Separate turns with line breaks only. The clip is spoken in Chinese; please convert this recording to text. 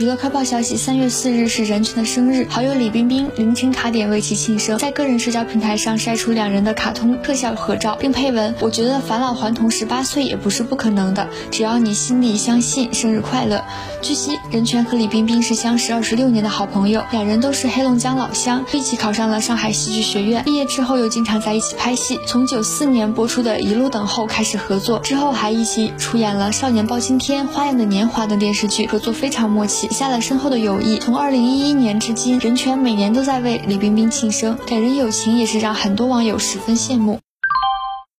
娱乐快报消息，三月四日是任泉的生日，好友李冰冰凌晨卡点为其庆生，在个人社交平台上晒出两人的卡通特效合照，并配文：“我觉得返老还童十八岁也不是不可能的，只要你心里相信。”生日快乐！据悉，任泉和李冰冰是相识二十六年的好朋友，两人都是黑龙江老乡，一起考上了上海戏剧学院，毕业之后又经常在一起拍戏。从九四年播出的《一路等候》开始合作，之后还一起出演了《少年包青天》《花样的年华》等电视剧，合作非常默契，下了深厚的友谊。从二零一一年至今，任泉每年都在为李冰冰庆生，感人友情也是让很多网友十分羡慕。